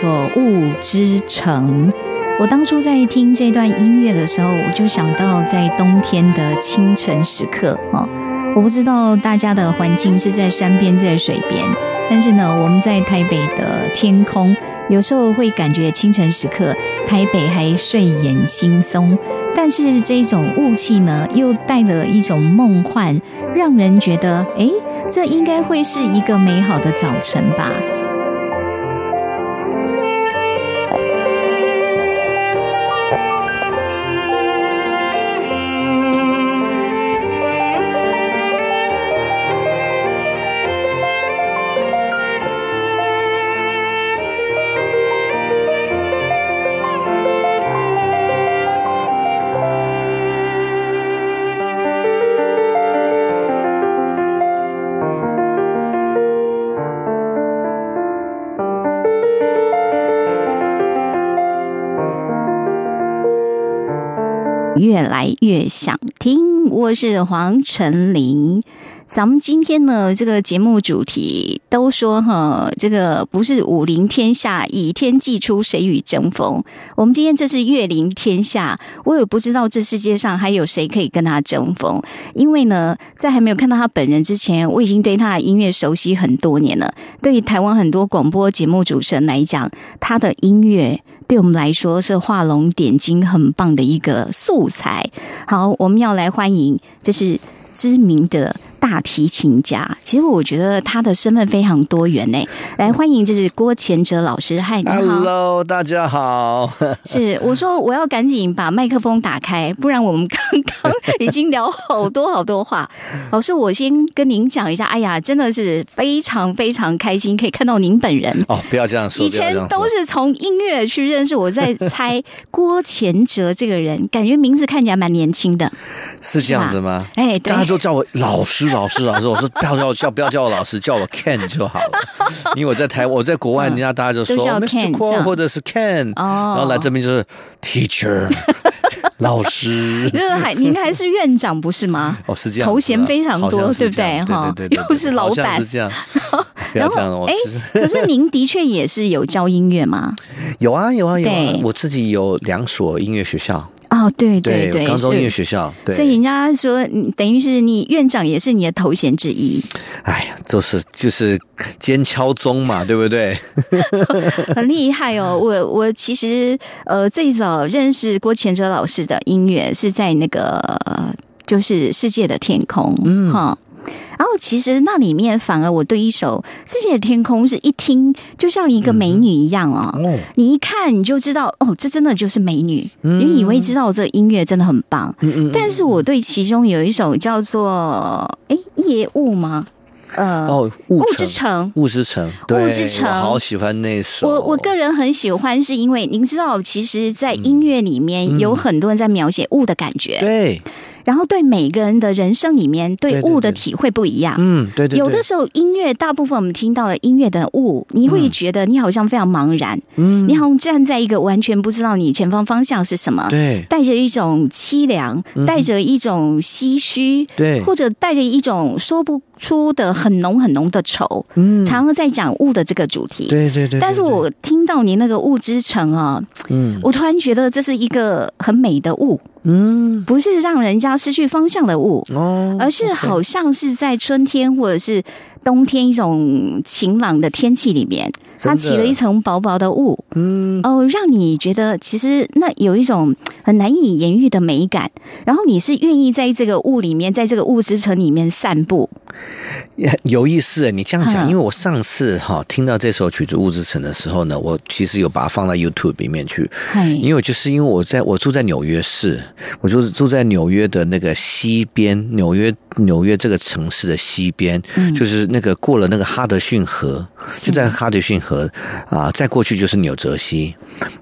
做《雾之城》。我当初在听这段音乐的时候，我就想到在冬天的清晨时刻哦。我不知道大家的环境是在山边，在水边，但是呢，我们在台北的天空，有时候会感觉清晨时刻台北还睡眼惺忪，但是这种雾气呢，又带了一种梦幻，让人觉得，诶，这应该会是一个美好的早晨吧。来越想听，我是黄晨林。咱们今天呢，这个节目主题都说哈，这个不是武林天下，倚天既出，谁与争锋？我们今天这是岳林天下，我也不知道这世界上还有谁可以跟他争锋。因为呢，在还没有看到他本人之前，我已经对他的音乐熟悉很多年了。对于台湾很多广播节目主持人来讲，他的音乐。对我们来说是画龙点睛、很棒的一个素材。好，我们要来欢迎，这是知名的大提琴家。其实我觉得他的身份非常多元呢。来欢迎，就是郭乾哲老师。嗨，你好，Hello，大家好。是我说我要赶紧把麦克风打开，不然我们刚刚已经聊好多好多话。老师，我先跟您讲一下，哎呀，真的是非常非常开心，可以看到您本人。哦，不要这样说，以前都是从音乐去认识，我在猜郭乾哲这个人，感觉名字看起来蛮年轻的，是这样子吗？哎，大家都叫我老师，老师，老师。我说不要叫我叫不要叫我老师，叫我 Ken 就好了。因为我在台，我在国外，人家大家就说 Ken 或者是 Ken，然后来这边就是 Teacher。老师，就是还您还是院长不是吗？哦，是这样，头衔非常多，对不对？哈，对对，又是老板，是这样。然后，哎，可是您的确也是有教音乐吗？有啊，有啊，有啊。我自己有两所音乐学校。哦，对对对，高中音乐学校，所以人家说，等于是你院长也是你的头衔之一。哎呀，就是就是尖敲钟嘛，对不对？很厉害哦！我我其实呃最早认识郭乾哲老师的音乐是在那个就是世界的天空，嗯哈。然后其实那里面反而我对一首《世界的天空》是一听就像一个美女一样哦，你一看你就知道哦，这真的就是美女，你以为知道这音乐真的很棒。但是我对其中有一首叫做哎夜雾吗？呃，哦，雾雾之城。雾之城，雾，之城我好喜欢那首。我我个人很喜欢，是因为您知道，其实，在音乐里面有很多人在描写雾的感觉，嗯对，然后对每个人的人生里面对对对雾的对。体会不一样。嗯，对对，对。有的时候音乐，大部分我们听到的音乐的物，你会觉得你好像非常茫然，嗯。你好像站在一个完全不知道你前方方向是什么，对。带着一种凄凉，带着一种唏嘘，嗯对，或者带着一种说不出的很浓很浓的愁，嗯，常常在讲雾的这个主题。对对对，对但是我听到你那个雾之城啊，嗯。我突然觉得这是一个很美的雾，嗯。不是让人家失去方向的雾，哦，而是好像是在春天或者是冬天一种晴朗的天气里面，它起了一层薄薄的雾，嗯。哦，让你觉得其实那有一种很难以言喻的美感，然后你是愿意在这个雾里面，在这个雾之城里面散步，有意思。你这样讲，嗯。因为我上次哈听到这首曲子《雾之城》的时候呢，我其实有把它放到 YouTube 里面去，嗨，因为就是因为我在我住在纽约市，我就是住在纽约的那个西边，纽约纽约这个城市的西边，嗯。就是那个过了那个哈德逊河，就在哈德逊河啊，再过去就是纽泽西。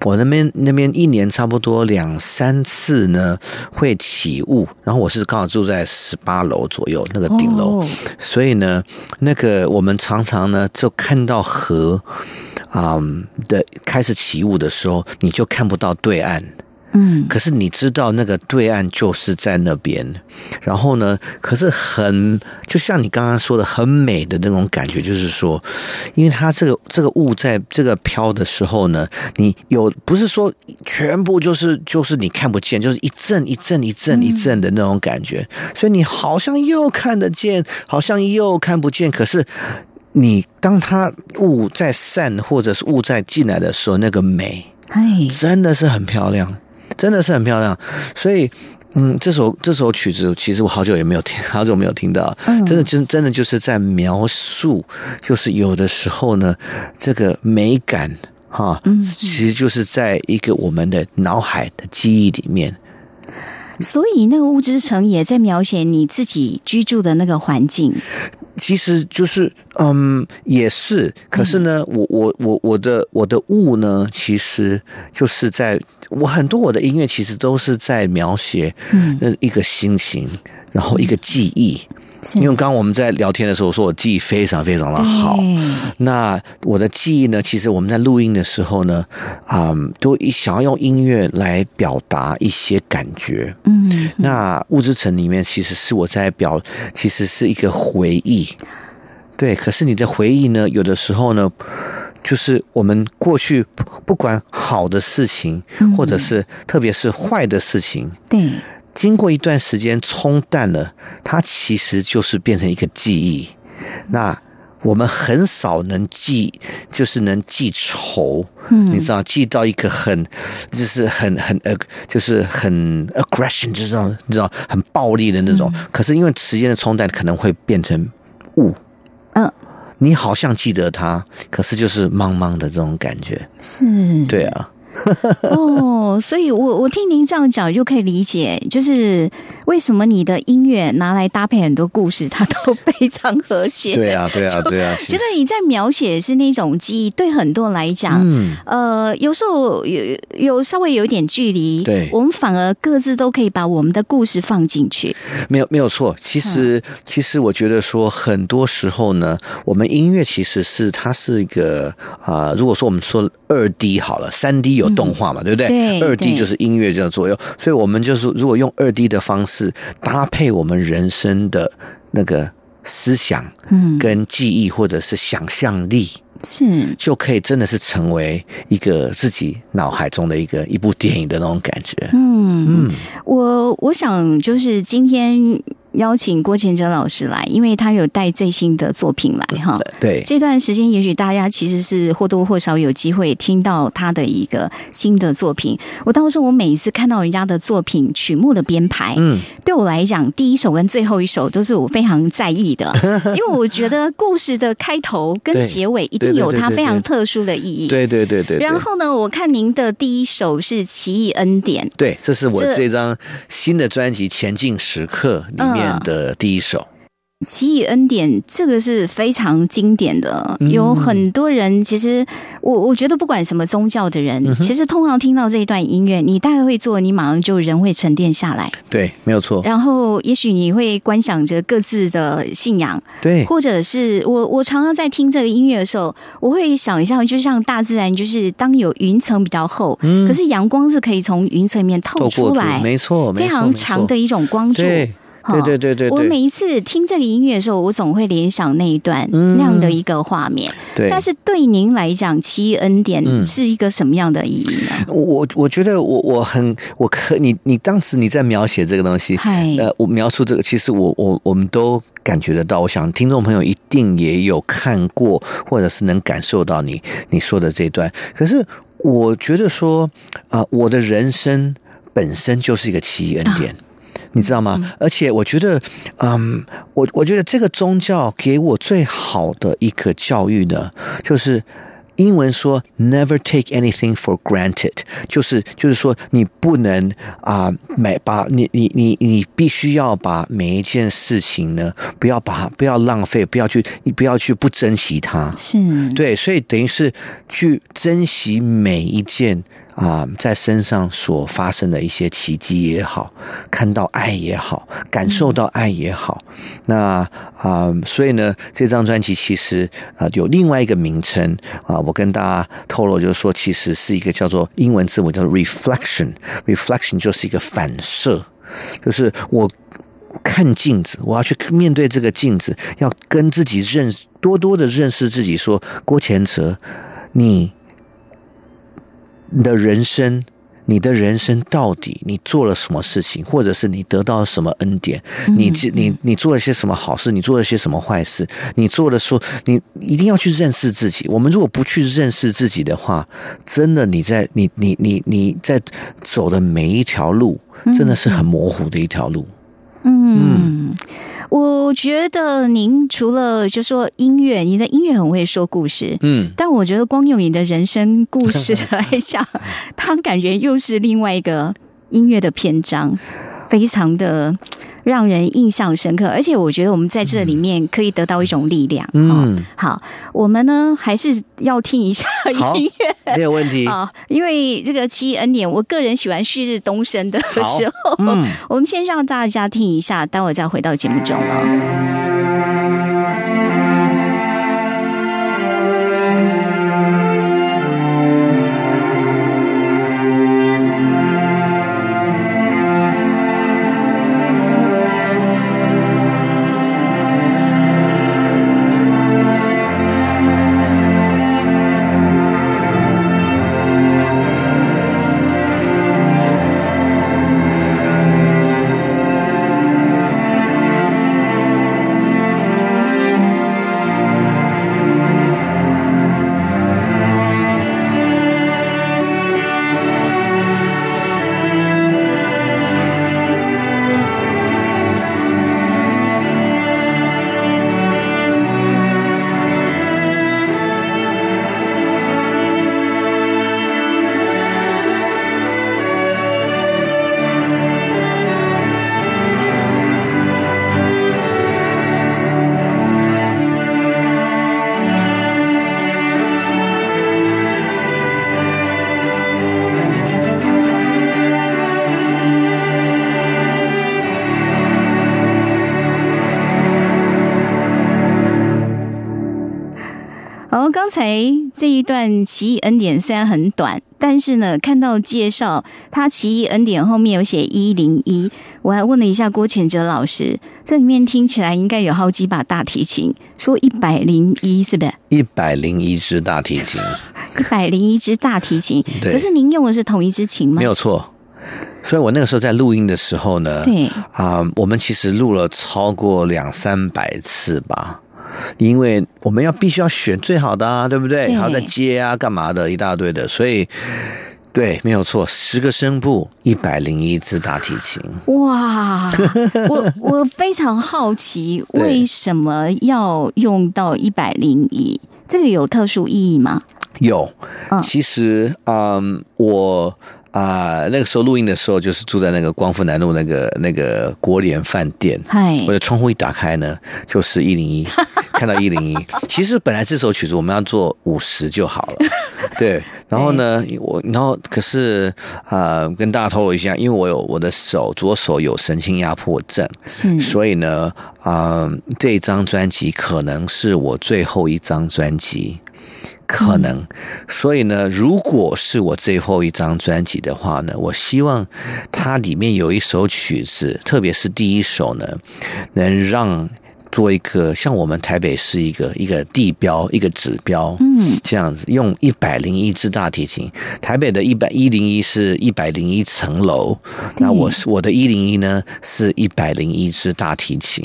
我那边那边一年差不多两三次呢会起雾，然后我是刚好住在十八楼左右那个顶楼，哦所以呢，那个我们常常呢就看到河啊、的开始起雾的时候，你就看不到对岸。嗯，可是你知道那个对岸就是在那边，然后呢，可是很就像你刚刚说的，很美的那种感觉，就是说，因为它这个这个雾在这个飘的时候呢，你有不是说全部就是就是你看不见，就是一阵一阵一阵一阵的那种感觉，所以你好像又看得见，好像又看不见，可是。你当它雾在散，或者是雾在进来的时候，那个美，哎，真的是很漂亮，真的是很漂亮。所以，嗯，这首这首曲子，其实我好久也没有听，好久没有听到。嗯真的真真的就是在描述，就是有的时候呢，这个美感哈，嗯其实就是在一个我们的脑海的记忆里面。所以那个雾之城也在描写你自己居住的那个环境，其实就是，嗯，也是。可是呢，我我我我的我的雾呢，其实就是在我很多我的音乐其实都是在描写，嗯呃，一个心情，然后一个记忆。是因为刚刚我们在聊天的时候，我说我记忆非常非常的好。那我的记忆呢？其实我们在录音的时候呢，啊、都一想要用音乐来表达一些感觉。嗯，那《物质层》里面其实是我在表，其实是一个回忆。对，可是你的回忆呢，有的时候呢，就是我们过去不不管好的事情，嗯或者是特别是坏的事情，对，经过一段时间冲淡了，它其实就是变成一个记忆。那我们很少能记，就是能记仇，嗯你知道，记到一个很，就是很很呃，就是很 aggression，就是这种你知道很暴力的那种。可是因为时间的冲淡，可能会变成雾。嗯，你好像记得他，可是就是茫茫的这种感觉。是，对啊，哦，所以我我听您这样讲就可以理解，就是为什么你的音乐拿来搭配很多故事，它都非常和谐。对啊，对啊，对啊。其觉得你在描写是那种记忆，对很多人来讲，嗯，呃，有时候有有稍微有一点距离，对我们反而各自都可以把我们的故事放进去。没有没有错，其实、其实我觉得说，很多时候呢，我们音乐其实是它是一个啊、呃如果说我们说二 D 好了，三 D 有动画嘛，对不对？对二 D 就是音乐这样左右，所以我们就是如果用二 D 的方式搭配我们人生的那个思想嗯，跟记忆或者是想象力。是就可以真的是成为一个自己脑海中的一个一部电影的那种感觉。嗯，嗯，我我想就是今天邀请郭建哲老师来，因为他有带最新的作品来哈。对，这段时间，也许大家其实是或多或少有机会听到他的一个新的作品。我当时我每一次看到人家的作品曲目的编排，嗯，对我来讲，第一首跟最后一首都是我非常在意的，因为我觉得故事的开头跟结尾一定有它非常特殊的意义。对对对对对。然后呢，我看您的第一首是《奇异恩典》，对，这是我这这张新的专辑《前进时刻》里面的第一首。奇异恩典这个是非常经典的，有很多人其实我我觉得不管什么宗教的人，其实通常听到这一段音乐，你大概会做，你马上就人会沉淀下来。对，没有错。然后也许你会观想着各自的信仰，对，或者是我我常常在听这个音乐的时候，我会想一下，就像大自然，就是当有云层比较厚，可是阳光是可以从云层里面透出来，没错，非常长的一种光柱。对对对对对，我每一次听这个音乐的时候，我总会联想那一段那样的一个画面。对，但是对您来讲，奇异恩典是一个什么样的意义呢？我我觉得我我很我可你你当时你在描写这个东西，呃，我描述这个，其实我我我们都感觉得到。我想听众朋友一定也有看过，或者是能感受到你你说的这段。可是我觉得说啊，我的人生本身就是一个奇异恩典。你知道吗？而且我觉得，嗯，我我觉得这个宗教给我最好的一个教育呢，就是英文说 “never take anything for granted”，就是就是说你不能啊，每把你你你你必须要把每一件事情呢，不要把不要浪费，不要去你不要去不珍惜它，是对，所以等于是去珍惜每一件。啊，在身上所发生的一些奇迹也好，看到爱也好，感受到爱也好，那啊，所以呢，这张专辑其实啊有另外一个名称啊，我我跟大家透露，就是说，其实是一个叫做英文字母叫做 reflection，reflection 就是一个反射，就是我看镜子，我要去面对这个镜子，要跟自己认多多的认识自己，说郭前哲，你的人生，你的人生到底你做了什么事情，或者是你得到了什么恩典？你你你做了些什么好事？你做了些什么坏事？你做的说，你一定要去认识自己。我们如果不去认识自己的话，真的你在你你你你在走的每一条路，真的是很模糊的一条路。嗯。我觉得您除了就说音乐，你的音乐很会说故事，嗯，但我觉得光用你的人生故事来讲，它感觉又是另外一个音乐的篇章，非常的。让人印象深刻，而且我觉得我们在这里面可以得到一种力量。嗯，好，我们呢还是要听一下音乐，没有问题啊。因为这个奇异恩典，我个人喜欢旭日东升的时候，嗯，我们先让大家听一下，待会再回到节目中了。刚才这一段奇异恩典虽然很短，但是呢，看到介绍，他奇异恩典后面有写一零一，我还问了一下郭浅哲老师，这里面听起来应该有好几把大提琴，说一百零一是不是？一百零一支大提琴，一百零一支大提琴，可是您用的是同一支琴吗？没有错，所以我那个时候在录音的时候呢，对啊，我们其实录了超过两三百次吧。因为我们要必须要选最好的啊，对不对？然后再接啊，干嘛的一大堆的，所以对，没有错，十个声部，一百零一支大提琴。哇，我我非常好奇，为什么要用到一百零一？这个有特殊意义吗？有嗯，其实嗯，我啊、那个时候录音的时候，就是住在那个光复南路那个那个国联饭店。嗨我，的窗户一打开呢，就是一零一，看到一零一。其实本来这首曲子我们要做五十就好了，对。然后呢，我然后可是呃，跟大家透露一下，因为我有我的手左手有神经压迫症，是所以呢，啊、这张专辑可能是我最后一张专辑，可能。所以呢，如果是我最后一张专辑的话呢，我希望它里面有一首曲子，特别是第一首呢，能让。做一个像我们台北是一个一个地标一个指标，嗯，这样子用一百零一支大提琴，台北的一百一零一是一百零一层楼，那我是我的一零一呢是一百零一支大提琴，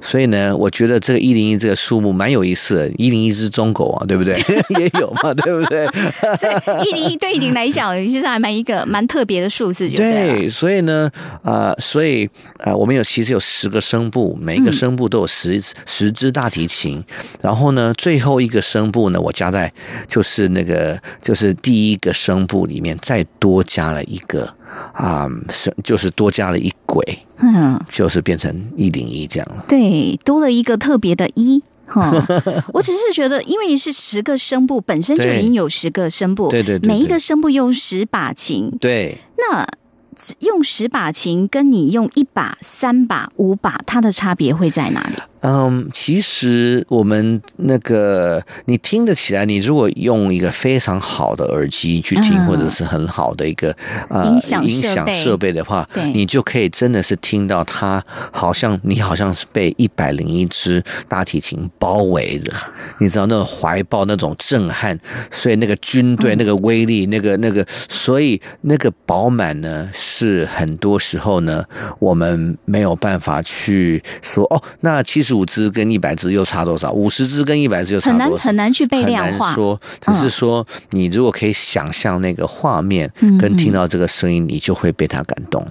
所以呢，我觉得这个一零一这个数目蛮有意思的，一零一只中狗啊，对不对？也有嘛，对不对？所以一零一对您来讲，其实还蛮一个蛮特别的数字，就对了。对，所以呢，呃，所以呃，我们有其实有十个声部，每一个声部都有十、十支大提琴，然后呢，最后一个声部呢，我加在就是那个就是第一个声部里面再多加了一个啊是、就是多加了一轨，嗯，就是变成一零一这样了。对，多了一个特别的一。哈，我只是觉得，因为是十个声部，本身就已经有十个声部，对对对对每一个声部用十把琴，对，那用十把琴跟你用一把、三把、五把，它的差别会在哪里？嗯，其实我们那个你听得起来，你如果用一个非常好的耳机去听，嗯。或者是很好的一个呃音响设备。的话，你就可以真的是听到它好像你好像是被一百零一支大提琴包围着，你知道那种怀抱那种震撼，所以那个军队、嗯。那个威力、那个那个，所以那个饱满呢，是很多时候呢，我们没有办法去说哦，那七十五只跟一百只又差多少？五十只跟一百只又差多少？很难去被很量化。说，只是说你如果可以想象那个画面嗯跟听到这个声音，你就会被它感动。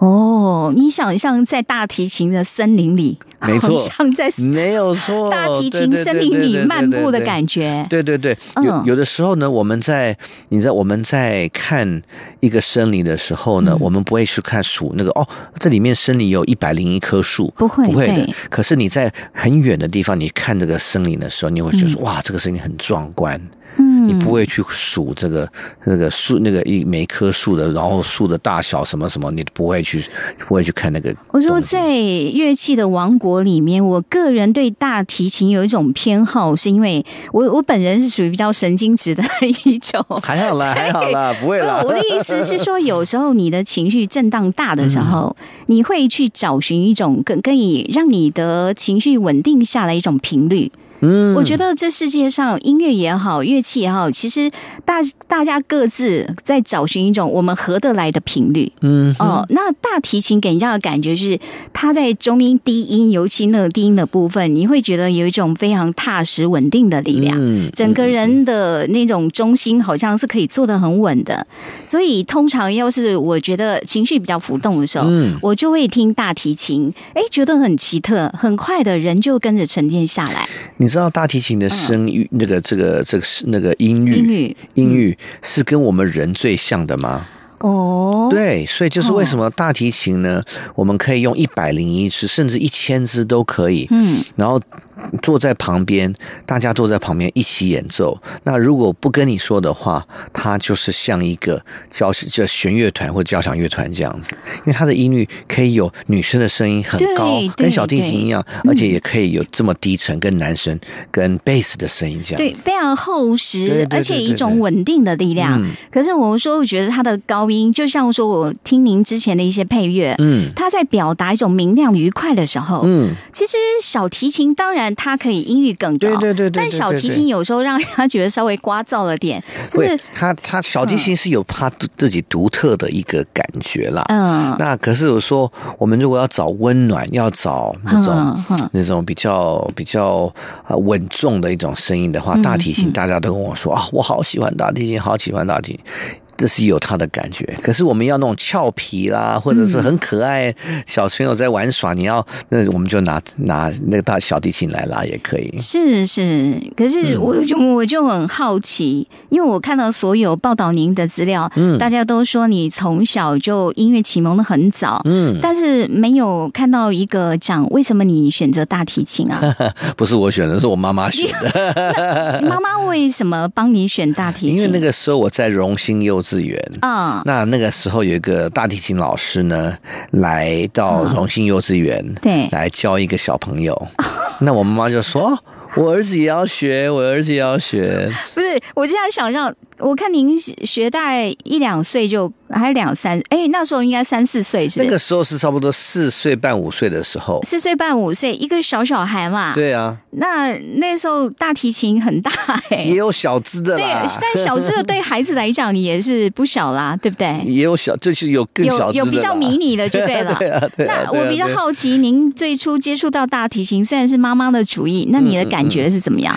哦，你想象在大提琴的森林里，没错好像在没有错，大提琴森林里漫步的感觉。对对对，嗯有有的时候呢，我们在你知道我们在看一个森林的时候呢，嗯我们不会去看数那个哦，这里面森林有一百零一棵树，不会不会的。可是你在很远的地方，你看这个森林的时候，你会觉得、嗯哇，这个森林很壮观。嗯你不会去数这个那个树那个一每一棵树的，然后树的大小什么什么，你不会去不会去看那个。我说，在乐器的王国里面，我个人对大提琴有一种偏好，是因为我我本人是属于比较神经质的一种。还好啦，还好啦，不会啦。我的意思是说，有时候你的情绪震荡大的时候，你会去找寻一种更可以让你的情绪稳定下来一种频率。嗯我觉得这世界上音乐也好，乐器也好，其实大大家各自在找寻一种我们合得来的频率。嗯哦，那大提琴给人家的感觉是，它在中音、低音，尤其那个低音的部分，你会觉得有一种非常踏实、稳定的力量。嗯整个人的那种中心好像是可以做得很稳的，所以通常要是我觉得情绪比较浮动的时候，嗯我就会听大提琴，哎，觉得很奇特，很快的人就跟着沉淀下来。你知道大提琴的声域、那个这个这个是那个音域音域音域是跟我们人最像的吗？哦，对，所以就是为什么大提琴呢？我们可以用一百零一支，甚至一千支都可以。嗯，然后坐在旁边，大家坐在旁边一起演奏。那如果不跟你说的话，它就是像一个交就弦乐团或交响乐团这样子，因为它的音律可以有女生的声音很高跟小提琴一样，而且也可以有这么低沉，跟男生跟贝斯的声音这样。对，非常厚实，对对对而且一种稳定的力量。嗯可是我说，我觉得它的高音，就像说我听您之前的一些配乐，嗯他在表达一种明亮愉快的时候，嗯，其实小提琴当然它可以音域更高，对对对对对但小提琴有时候让人家觉得稍微聒噪了点，就是他他小提琴是有他自己独特的一个感觉啦。嗯。那可是我说，我们如果要找温暖，要找那种、嗯嗯那种比较比较啊稳重的一种声音的话，嗯大提琴嗯。大家都跟我说啊，我好喜欢大提琴，好喜欢大提琴。这是有他的感觉。可是我们要那种俏皮啦，或者是很可爱小朋友在玩耍，你要那我们就拿拿那个大小提琴来拉也可以。是是，可是嗯我就我就很好奇，因为我看到所有报道您的资料，嗯大家都说你从小就音乐启蒙的很早，嗯，但是没有看到一个讲为什么你选择大提琴啊？不是我选的，是我妈妈选的。妈妈为什么帮你选大提琴？因为那个时候我在荣兴幼稚园。啊，那那个时候有一个大提琴老师呢，来到荣兴幼稚园，对来教一个小朋友。那我妈妈就说：“哦我儿子也要学，我儿子也要学。不是，我现在想象，我看您学大概一两岁就还两三，哎，那时候应该三四岁是是？那个时候是差不多四岁半五岁的时候。四岁半五岁，一个小小孩嘛。，对啊，那那时候大提琴很大哎、也有小资的对，但小资的对孩子来讲也是不小啦，对不对？也有小，就是有更小有比较迷你的就对了。对啊，对啊。那我比较好奇，您最初接触到大提琴，虽然是妈妈的主意，那你的感觉是怎么样？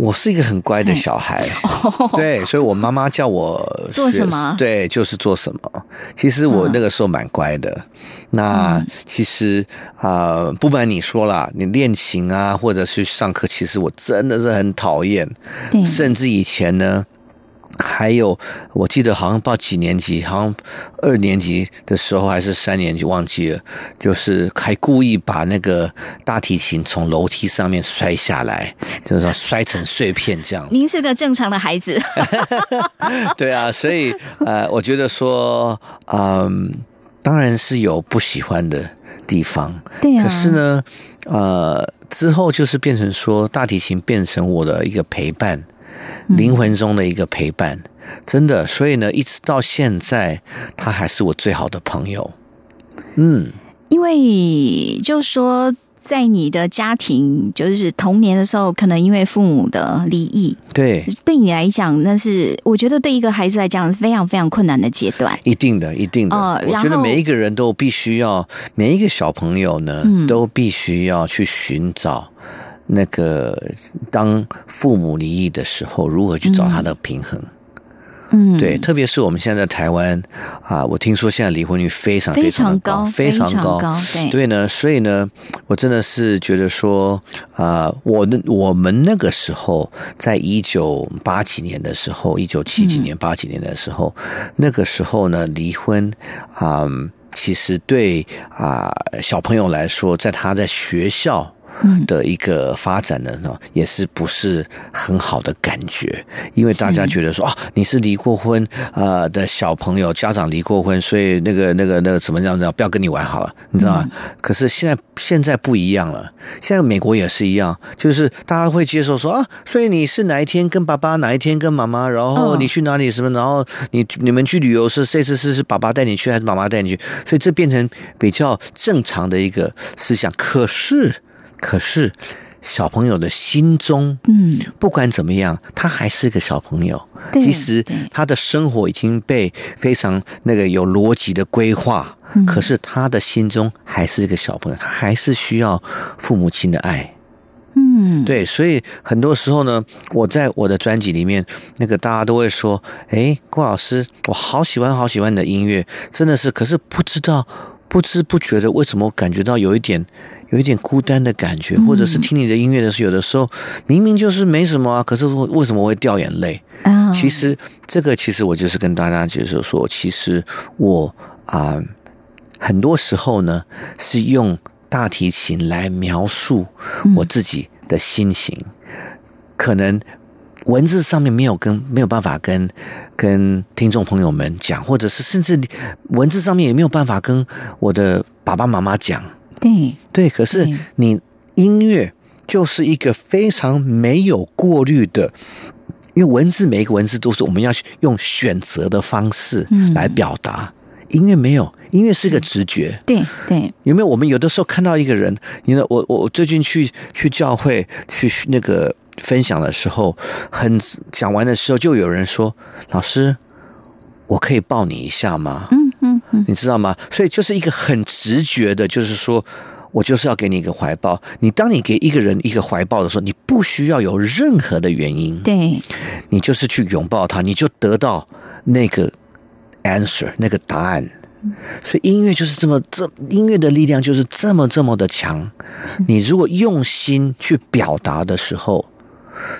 我是一个很乖的小孩，对，所以我妈妈叫我哦 做什么？对，就是做什么。其实我嗯。那个时候蛮乖的。那其实啊、呃不瞒你说啦，你练琴啊，或者是上课，其实我真的是很讨厌，甚至以前呢。还有，我记得好像报几年级，好像二年级的时候还是三年级，忘记了。就是还故意把那个大提琴从楼梯上面摔下来，就是说摔成碎片这样。您是个正常的孩子，对啊，所以呃，我觉得说，嗯，当然是有不喜欢的地方，对啊。可是，呢，呃，之后就是变成说，大提琴变成我的一个陪伴，灵魂中的一个陪伴，真的。所以呢，一直到现在，他还是我最好的朋友。嗯，因为就说。在你的家庭，就是童年的时候，可能因为父母的离异，对，对你来讲，那是我觉得对一个孩子来讲是非常非常困难的阶段。一定的，一定的。哦我觉得每一个人都必须要，每一个小朋友呢，嗯都必须要去寻找那个当父母离异的时候，如何去找他的平衡。嗯，对，特别是我们现在在台湾啊，我听说现在离婚率非常非常高，非常高。高，对，对呢，所以呢，我真的是觉得说，啊、我的我们那个时候，在一九八几年的时候，一九七几年、八几年的时候，那个时候呢，离婚啊、其实对啊、小朋友来说，在他在学校。的一个发展呢，也是不是很好的感觉，因为大家觉得说啊，你是离过婚呃的小朋友，家长离过婚，所以那个那个那个怎么样怎么样，不要跟你玩好了，你知道吗？可是现在现在不一样了，现在美国也是一样，就是大家会接受说啊，所以你是哪一天跟爸爸，哪一天跟妈妈，然后嗯。你去哪里什么，然后你你们去旅游是这次是是爸爸带你去还是妈妈带你去，所以这变成比较正常的一个思想。可是可是小朋友的心中，嗯，不管怎么样，他还是个小朋友。其实他的生活已经被非常那个有逻辑的规划，嗯可是他的心中还是一个小朋友，他还是需要父母亲的爱。嗯，对，所以很多时候呢，我在我的专辑里面，那个大家都会说：“哎，郭老师，我好喜欢好喜欢你的音乐，真的是。”可是不知道不知不觉的，为什么我感觉到有一点有一点孤单的感觉，或者是听你的音乐的时候，有的时候明明就是没什么啊，可是为为什么会掉眼泪？啊，其实这个，其实我就是跟大家解释说，其实我啊、很多时候呢是用大提琴来描述我自己的心情，可能文字上面没有跟没有办法跟跟听众朋友们讲，或者是甚至文字上面也没有办法跟我的爸爸妈妈讲。对，对，可是你音乐就是一个非常没有过滤的，因为文字每一个文字都是我们要用选择的方式嗯来表达，音乐没有，音乐是一个直觉。对，对，有没有？我们有的时候看到一个人，你呢？我我我最近去去教会去那个分享的时候，很讲完的时候，就有人说：“老师，我可以抱你一下吗？”嗯嗯嗯，你知道吗？所以就是一个很直觉的，就是说我就是要给你一个怀抱。你当你给一个人一个怀抱的时候，你不需要有任何的原因，对，你就是去拥抱他，你就得到那个 answer 那个答案。所以音乐就是这么这音乐的力量就是这么这么的强。你如果用心去表达的时候，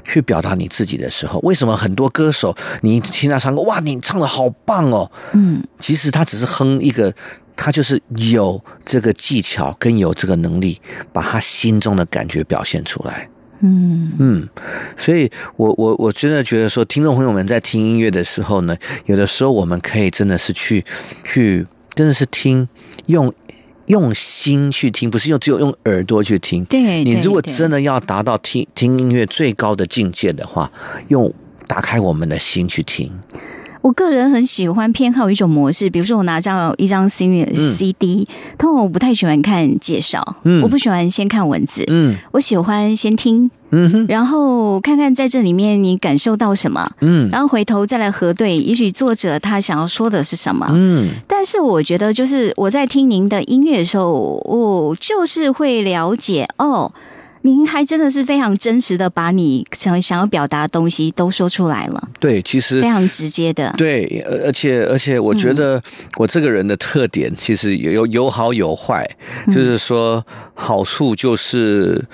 去表达你自己的时候，为什么很多歌手你听他唱歌，哇，你唱的好棒哦，嗯，其实他只是哼一个，他就是有这个技巧跟有这个能力，把他心中的感觉表现出来。嗯。嗯，所以我我我真的觉得说，听众朋友们在听音乐的时候呢，有的时候我们可以真的是去去，真的是听用用心去听，不是用只有用耳朵去听。对，你如果真的要达到听听音乐最高的境界的话，用打开我们的心去听。我个人很喜欢偏好一种模式，比如说我拿到一张 CD 嗯。CD，通常我不太喜欢看介绍，嗯。我不喜欢先看文字，嗯。我喜欢先听，嗯哼。然后看看在这里面你感受到什么，嗯。然后回头再来核对，也许作者他想要说的是什么。嗯。但是我觉得，就是我在听您的音乐的时候，我就是会了解哦，您还真的是非常真实的把你想想要表达的东西都说出来了，对，其实非常直接的。对，而而且而且，我觉得我这个人的特点其实有有有好有坏，就是说好处就是。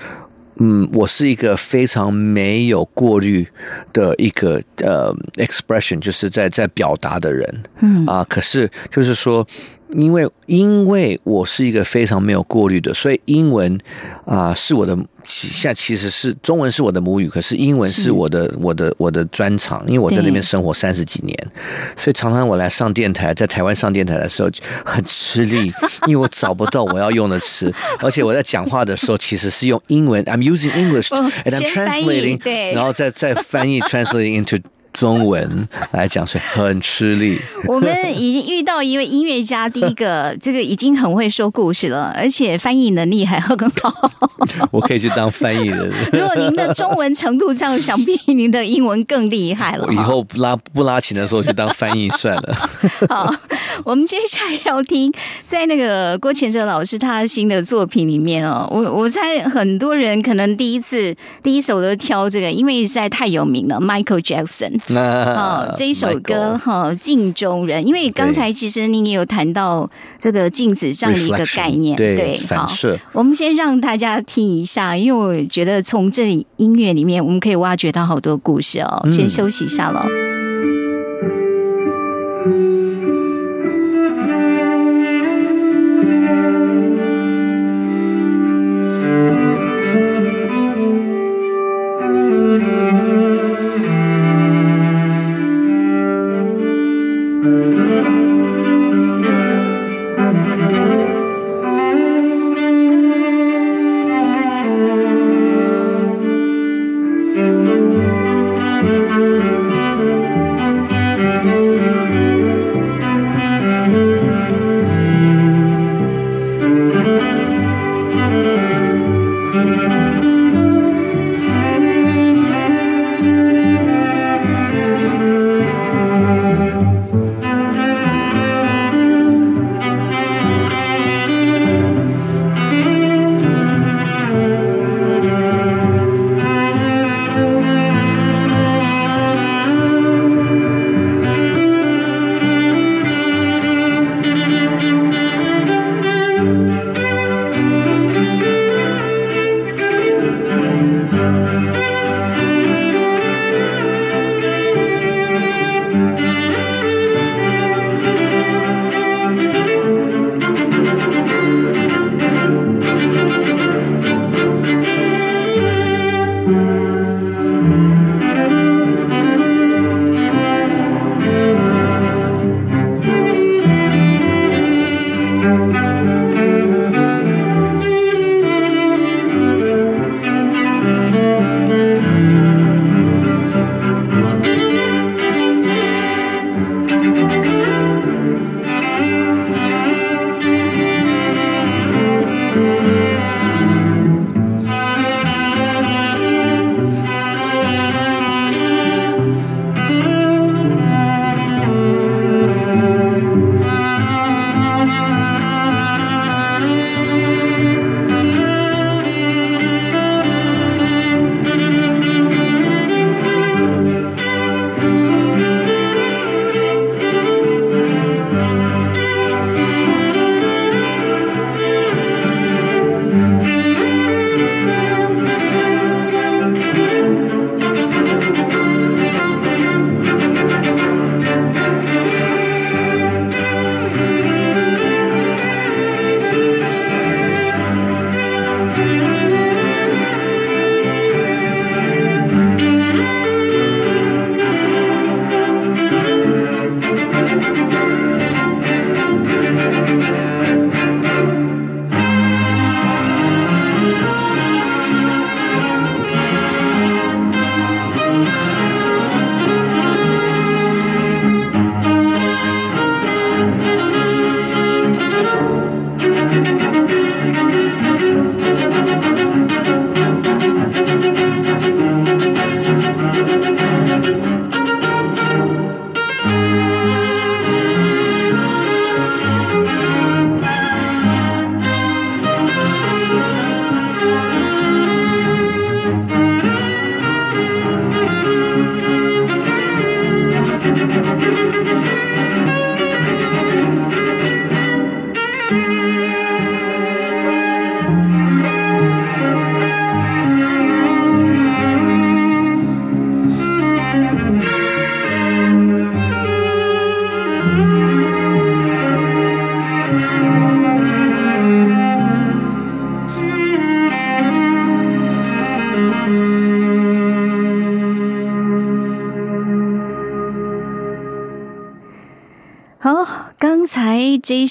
嗯，我是一个非常没有过滤的一个呃 expression，就是在在表达的人，嗯啊，可是就是说，因为因为我是一个非常没有过滤的，所以英文啊、是我的其现在其实是中文是我的母语，可是英文是。是我的我的我的专长，因为我在那边生活三十几年，所以常常我来上电台，在台湾上电台的时候很吃力，因为我找不到我要用的词，而且我在讲话的时候其实是用英文，I'm using English 哦 and I'm translating，对。然后再再翻译 translating into 中文来讲，所以很吃力。我们已经遇到一位音乐家，第一个这个已经很会说故事了，而且翻译能力还很好。我可以去当翻译的人。如果您的中文程度上，想必您的英文更厉害了我。以后不拉不拉琴的时候就当翻译算了。好，我们接下来要听在那个郭乾哲老师他新的作品里面哦，我我猜很多人可能第一次第一首都挑这个，因为实在太有名了，Michael Jackson。那哦，这一首歌哈，镜中人，因为刚才其实你也有谈到这个镜子这样的一个概念，对好反，射。我们先让大家听一下，因为我觉得从这里音乐里面，我们可以挖掘到好多故事哦。嗯先休息一下喽。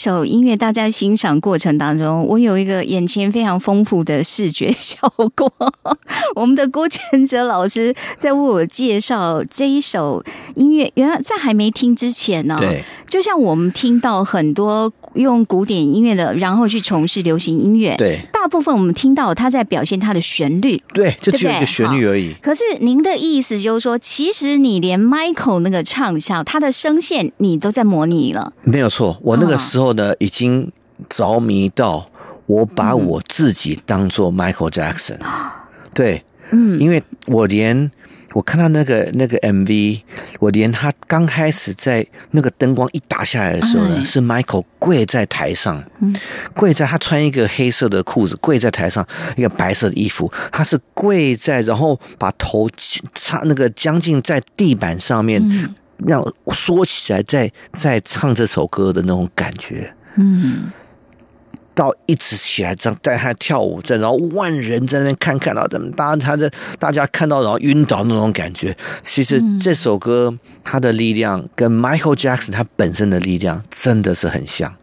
首音乐，大家欣赏过程当中，我有一个眼前非常丰富的视觉效果。我们的郭全哲老师在为我介绍这一首音乐，原来在还没听之前呢，就像我们听到很多用古典音乐的，然后去从事流行音乐，对，大部分我们听到他在表现他的旋律，对，就只有一个旋律而已。可是您的意思就是说，其实你连 Michael 那个唱腔，他的声线你都在模拟了。没有错，我那个啊时候呢，已经着迷到我把我自己当做 Michael Jackson，、对，嗯，因为我连我看到那个那个 MV，我连他刚开始在那个灯光一打下来的时候呢，哎是 Michael 跪在台上，跪在他穿一个黑色的裤子，跪在台上一个白色的衣服，他是跪在，然后把头插那个将近在地板上面，让缩起来，在在唱这首歌的那种感觉。嗯，到一直起来，这样带他跳舞，这然后万人在那边看，看到怎么大家他的大家看到然后晕倒那种感觉。其实这首歌它的力量跟 Michael Jackson 他本身的力量真的是很像。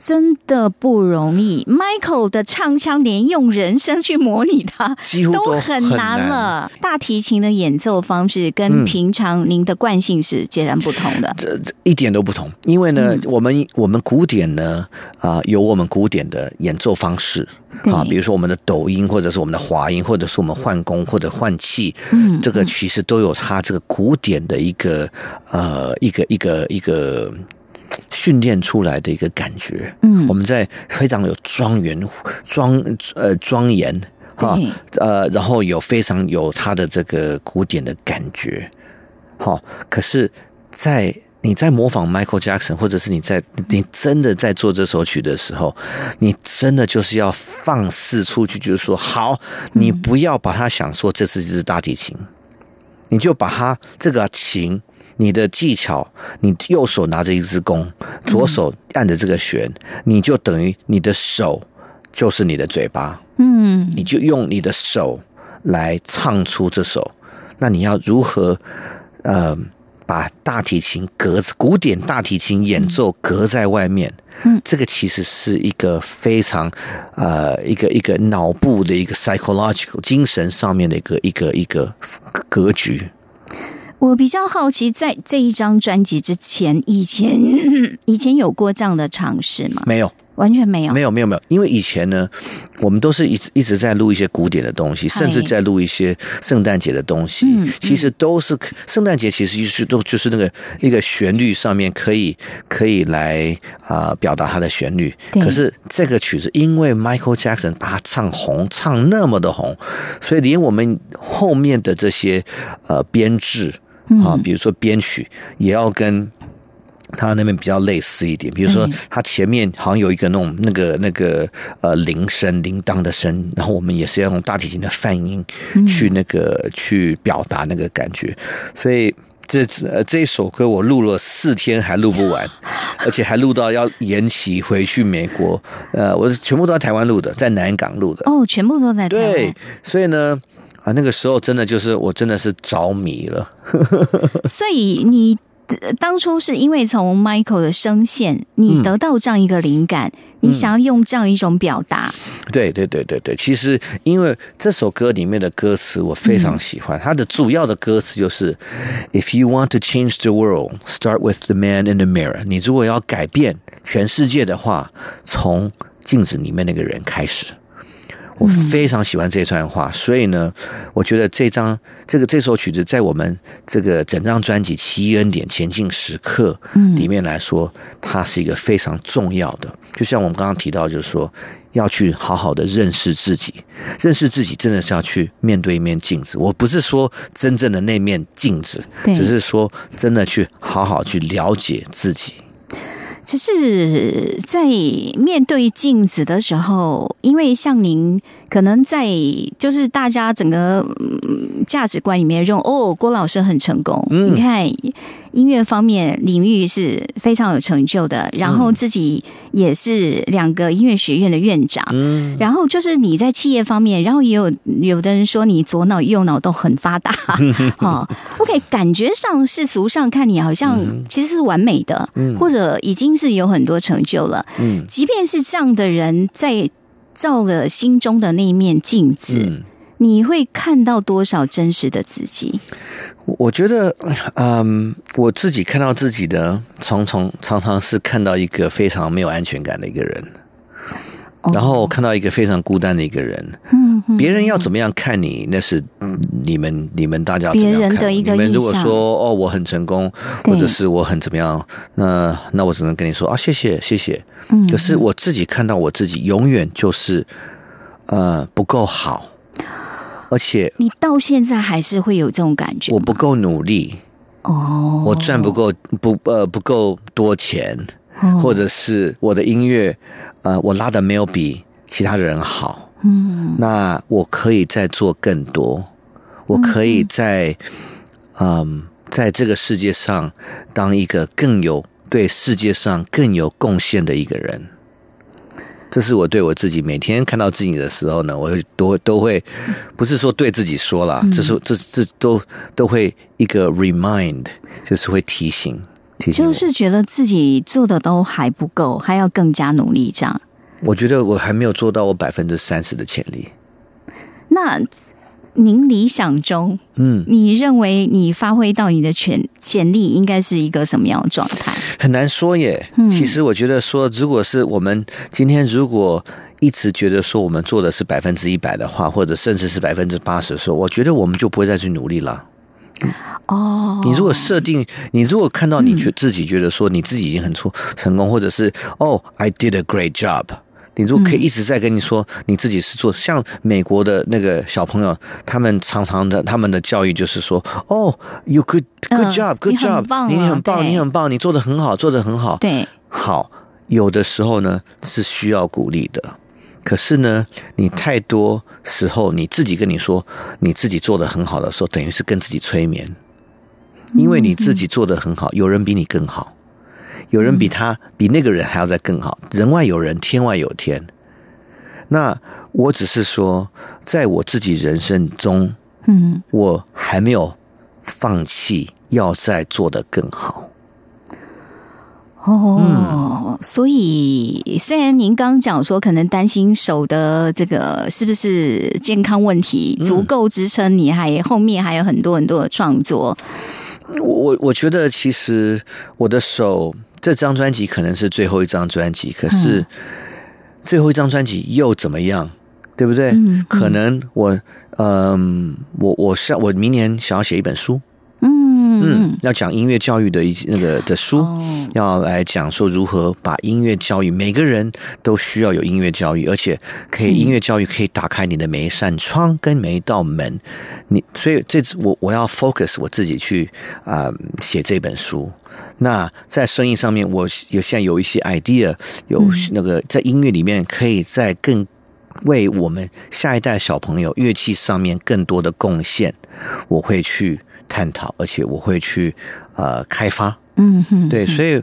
真的不容易。Michael 的唱腔，连用人声去模拟它，几乎都很很难难。了。大提琴的演奏方式跟嗯。平常您的惯性是截然不同的。这这一点都不同，因为呢，我们我们古典呢啊、有我们古典的演奏方式。啊，比如说我们的抖音，或者是我们的滑音，或者是我们换弓或者换气，嗯这个其实都有它这个古典的一个呃一个一个一个训练出来的一个感觉。嗯我们在非常有庄严庄呃庄严哈呃，然后有非常有它的这个古典的感觉。好，可是，在你在模仿 Michael Jackson，或者是你在你真的在做这首曲的时候，你真的就是要放肆出去，就是说，好，你不要把它想说这是一支大提琴，你就把它这个琴。你的技巧，你右手拿着一支弓，左手按着这个弦，你就等于你的手就是你的嘴巴，嗯，你就用你的手来唱出这首。那你要如何呃把大提琴隔古典大提琴演奏隔在外面？嗯，这个其实是一个非常呃一个一个脑部的一个 psychological 精神上面的一个一个一个格局。我比较好奇，在这一张专辑之前，以前 以前有过这样的尝试吗？没有，完全没有。没有，没有，没有，因为以前呢，我们都是一直一直在录一些古典的东西，甚至在录一些圣诞节的东西。嗯其实都是圣诞节，其实就是都就是那个一个旋律上面可以可以来啊、表达它的旋律。对可是这个曲子，因为 Michael Jackson 把它唱红，唱那么的红，所以连我们后面的这些呃编制啊，比如说编曲，也要跟。他那边比较类似一点，比如说嗯他前面好像有一个那种那个那个呃铃声铃铛的声，然后我们也是要用大提琴的泛音去那个、去表达那个感觉，所以。这呃这一首歌我录了四天还录不完，而且还录到要延期回去美国。呃，我全部都在台湾录的，在南港录的。哦，全部都在台湾。对，所以呢，啊，那个时候真的就是我真的是着迷了。所以你呃当初是因为从 Michael 的声线，你得到这样一个灵感，你想要用这样一种表达。对对对对对，其实因为这首歌里面的歌词我非常喜欢，它的主要的歌词就是：If you want to change the world, start with the man in the mirror。你如果要改变全世界的话，从镜子里面那个人开始。我非常喜欢这段话，所以呢，我觉得这张这个这首曲子在我们这个整张专辑《奇异恩点前进时刻》里面来说，它是一个非常重要的。就像我们刚刚提到，就是说要去好好的认识自己，认识自己真的是要去面对一面镜子。我不是说真正的那面镜子，只是说真的去好好去了解自己。只是在面对镜子的时候，因为像您可能在就是大家整个嗯价值观里面认为，哦，郭老师很成功。嗯你看音乐方面领域是非常有成就的，然后自己也是两个音乐学院的院长，嗯，然后就是你在企业方面，然后也有有的人说你左脑右脑都很发达，哦，OK，感觉上世俗上看你好像其实是完美的，或者已经是有很多成就了，嗯。即便是这样的人，在照了心中的那一面镜子，嗯你会看到多少真实的自己？我我觉得，嗯，我自己看到自己的，常常常常是看到一个非常没有安全感的一个人，哦。然后看到一个非常孤单的一个人。嗯，嗯别人要怎么样看你，那是嗯你们你们大家怎么样别人的一个你们如果说哦我很成功，或者是我很怎么样，那那我只能跟你说啊谢谢谢谢。嗯。可是我自己看到我自己，永远就是呃不够好，而且你到现在还是会有这种感觉？我不够努力，哦，我赚不够不呃不够多钱，哦。或者是我的音乐呃我拉的没有比其他的人好，嗯。那我可以再做更多，我可以在嗯在这个世界上当一个更有对世界上更有贡献的一个人。这是我对我自己每天看到自己的时候呢，我会都都会，不是说对自己说啦，这是这这都都会一个 remind，就是会提醒提醒。就是觉得自己做的都还不够，还要更加努力，这样。我觉得我还没有做到我百分之三十的潜力。那您理想中，嗯，你认为你发挥到你的潜潜力应该是一个什么样的状态？很难说耶。嗯其实我觉得说，如果是我们今天如果一直觉得说我们做的是百分之一百的话，或者甚至是百分之八十的时候，我觉得我们就不会再去努力了。哦，你如果设定，你如果看到你觉自己觉得说你自己已经很出成功，或者是哦，I did a great job。你如果可以一直在跟你说你自己是做像美国的那个小朋友，他们常常的他们的教育就是说，哦，you good good 嗯 job good job，棒你啊很棒，你很棒，你做的很好，做的很好。对，好，有的时候呢是需要鼓励的，可是呢，你太多时候你自己跟你说你自己做的很好的时候，等于是跟自己催眠，因为你自己做的很好，有人比你更好，有人比他比那个人还要再更好，人外有人，天外有天。那我只是说，在我自己人生中，嗯，我还没有放弃，要再做得更好。哦，所以虽然您刚讲说可能担心手的这个是不是健康问题足够支撑你，还后面还有很多很多的创作，我我我觉得其实我的手这张专辑可能是最后一张专辑，可是最后一张专辑又怎么样？对不对？嗯嗯可能我嗯、我我想我明年想要写一本书，嗯嗯，要讲音乐教育的一那个的书。哦，要来讲说如何把音乐教育，每个人都需要有音乐教育，而且可以音乐教育可以打开你的每一扇窗跟每一道门。你所以这次我我要 focus 我自己去啊、写这本书。那在生意上面，我有现在有一些 idea，有那个在音乐里面可以在更。为我们下一代小朋友乐器上面更多的贡献，我会去探讨，而且我会去呃开发。嗯哼，对，所以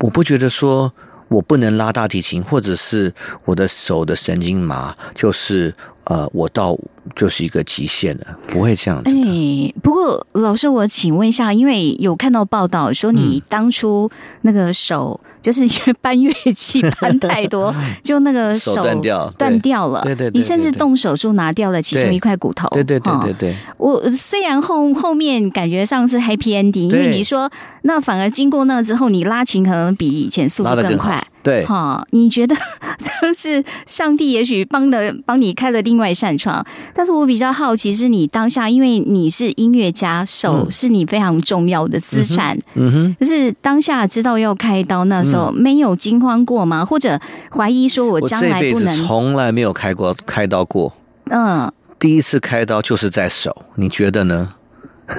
我不觉得说我不能拉大提琴，或者是我的手的神经麻，就是呃，我到就是一个极限了，不会这样子的。哎，不过老师，我请问一下，因为有看到报道说你当初那个手、就是因为搬乐器搬太多，就那个手断掉对断掉了。对对对你甚至动手术拿掉了其中一块骨头。对对对哈对对，我虽然后后面感觉上是 happy ending，因为你说那反而经过那之后，你拉琴可能比以前速度更快。对哈，你觉得 这是上帝也许帮了帮你开了另外一扇窗？但是我比较好奇是你当下，因为你是音乐家，手嗯是你非常重要的资产，嗯哼，就是当下知道要开刀，那时候没有惊慌过吗？或者怀疑说我我将来不能？从来没有开过开刀过，嗯，第一次开刀就是在手，你觉得呢？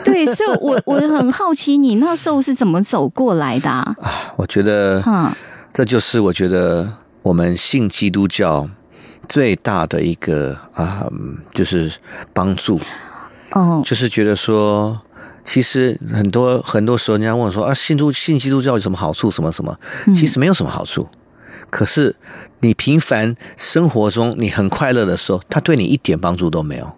对，所以我我很好奇，你那时候是怎么走过来的、啊？我觉得嗯、这就是我觉得我们信基督教最大的一个啊、嗯就是帮助。哦，就是觉得说，其实很多很多时候，人家问我说啊，信督信基督教有什么好处？什么什么？其实没有什么好处。可是你平凡生活中你很快乐的时候，他对你一点帮助都没有。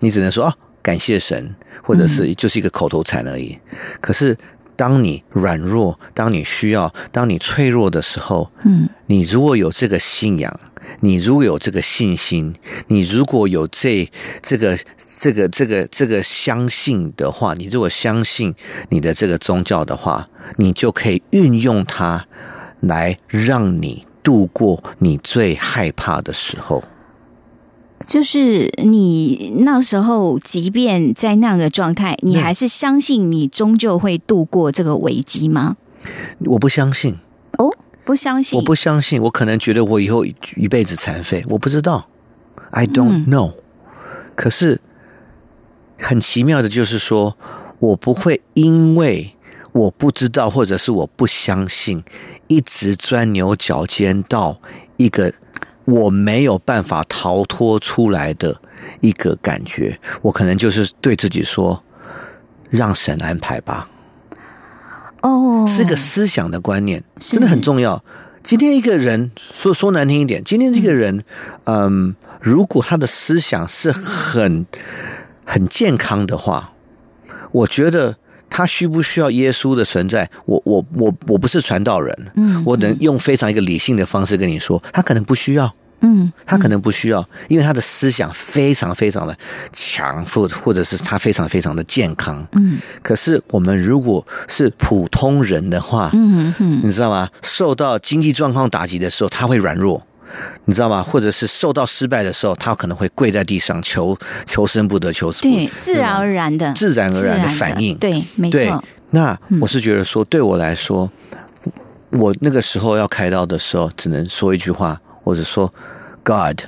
你只能说哦，感谢神，或者是就是一个口头禅而已。可是当你软弱，当你需要，当你脆弱的时候，嗯，你如果有这个信仰，你如果有这个信心，你如果有这这个这个这个这个相信的话，你如果相信你的这个宗教的话，你就可以运用它来让你度过你最害怕的时候。就是你那时候，即便在那样的状态，你还是相信你终究会度过这个危机吗？我不相信，哦，不相信，我不相信，我可能觉得我以后一辈子残废，我不知道，I don't know。可是很奇妙的就是说，我不会因为我不知道或者是我不相信，一直钻牛角尖到一个。我没有办法逃脱出来的一个感觉，我可能就是对自己说：“让神安排吧。”哦，是个思想的观念，真的很重要。今天一个人说说难听一点，今天这个人，嗯，如果他的思想是很很健康的话，我觉得他需不需要耶稣的存在？我我我我不是传道人，嗯，我能用非常一个理性的方式跟你说，他可能不需要。嗯，他可能不需要，因为他的思想非常非常的强，或或者是他非常非常的健康。嗯，可是我们如果是普通人的话，嗯嗯，你知道吗？受到经济状况打击的时候，他会软弱，你知道吗？或者是受到失败的时候，他可能会跪在地上求求生不得，求死。对，自然而然的，自然而然的反应。对，没错。那我是觉得说，对我来说，我那个时候要开刀的时候，只能说一句话。或者说，God，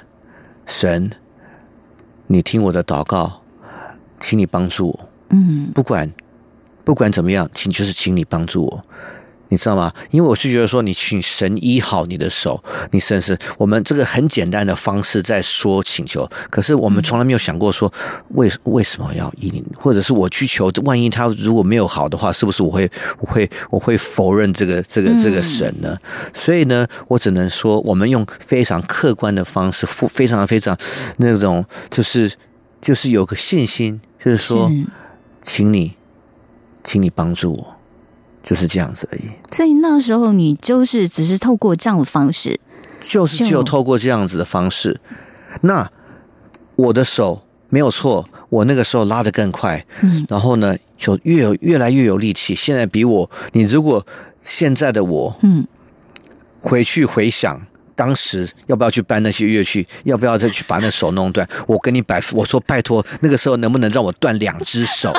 神，你听我的祷告，请你帮助我。嗯，不管不管怎么样，请就是请你帮助我。你知道吗？因为我是觉得说，你请神医好你的手，你甚至我们这个很简单的方式在说请求，可是我们从来没有想过说为为什么要医，或者是我去求，万一他如果没有好的话，是不是我会我会我会否认这个这个这个神呢？所以呢，我只能说，我们用非常客观的方式，非常非常那种，就是就是有个信心，就是说，请你，请你帮助我。就是这样子而已。所以那时候你就是只是透过这样的方式，就是只有透过这样子的方式。那我的手没有错，我那个时候拉得更快，嗯，然后呢就越有越来越有力气。现在比我，你如果现在的我，嗯，回去回想当时要不要去搬那些乐器，要不要再去把那手弄断？我跟你摆，我说拜托，那个时候能不能让我断两只手？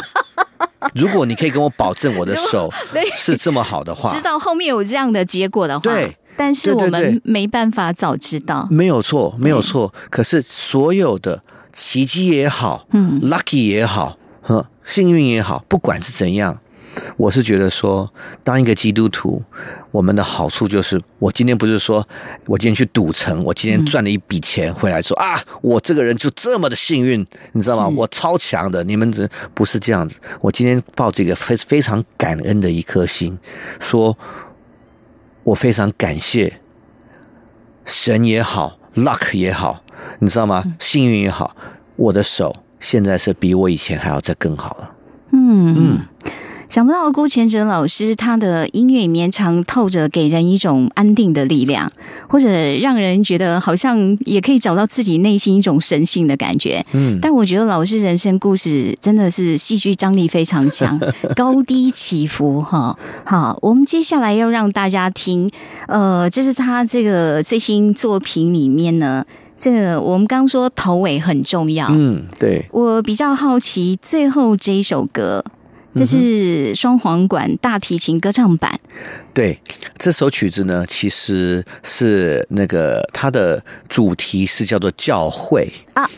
如果你可以跟我保证我的手是这么好的话，知道后面有这样的结果的话，对，但是我们没办法早知道，没有错，没有错。可是所有的奇迹也好，嗯，lucky 也好，呵，幸运也好，不管是怎样。我是觉得说，当一个基督徒，我们的好处就是，我今天不是说我今天去赌城，我今天赚了一笔钱回来，说啊，我这个人就这么的幸运，你知道吗？我超强的，你们这不是这样子。我今天抱这个非非常感恩的一颗心，说我非常感谢神也好，luck 也好，你知道吗？幸运也好，我的手现在是比我以前还要再更好了。嗯嗯。想不到郭前哲老师他的音乐里面常透着给人一种安定的力量，或者让人觉得好像也可以找到自己内心一种神性的感觉。嗯，但我觉得老师人生故事真的是戏剧张力非常强，高低起伏哈。好，我们接下来要让大家听，呃，这是他这个最新作品里面呢，这个我们刚说头尾很重要。嗯，对，我比较好奇最后这一首歌。这是双簧管大提琴歌唱版。对，这首曲子呢，其实是那个它的主题是叫做教会啊，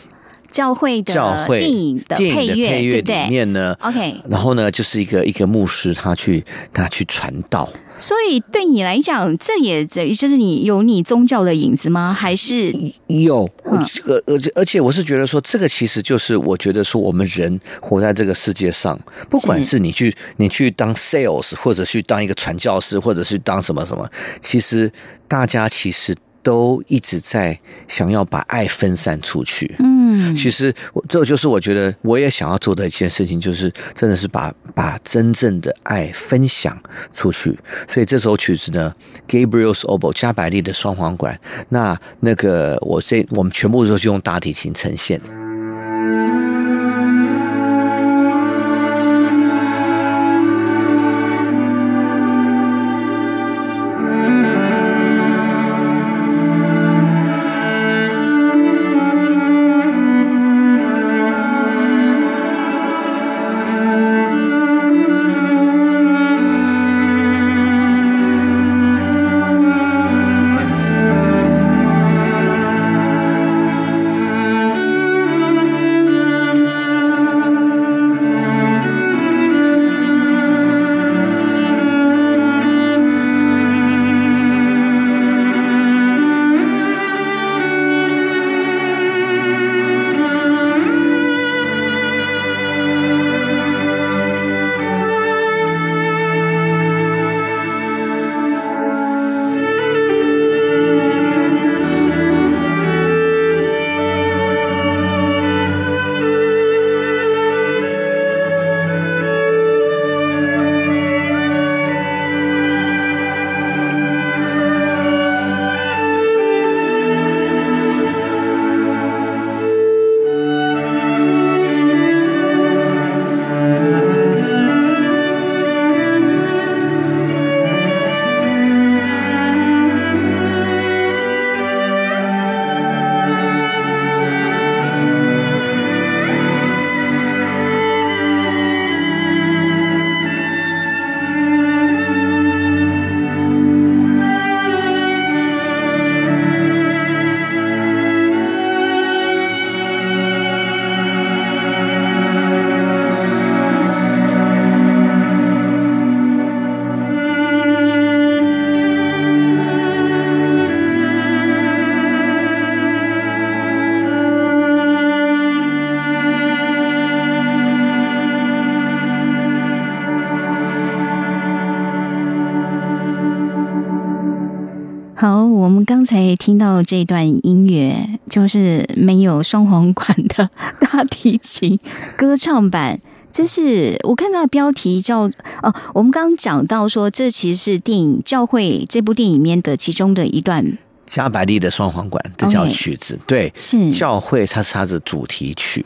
教会的电影的配乐里面呢，？OK，然后呢，就是一个一个牧师，他去他去传道，所以对你来讲，这也等于就是你有你宗教的影子吗？还是？有嗯。这个，而且而且我是觉得说，这个其实就是我觉得说，我们人活在这个世界上，不管是。你去你去当 sales，或者去当一个传教士，或者是当什么什么，其实大家其实都一直在想要把爱分散出去。嗯，其实我这就是我觉得我也想要做的一件事情，就是真的是把把真正的爱分享出去。所以这首曲子呢，Gabriel's Oboe 加百利的双簧管，那那个我这我们全部都是用大提琴呈现。听到这段音乐，就是没有双簧管的大提琴歌唱版。这是我看到的标题叫哦，我们刚刚讲到说，这其实是电影《教会》这部电影里面的其中的一段，加百利的双簧管，这叫曲子。对，是教会它是它的主题曲。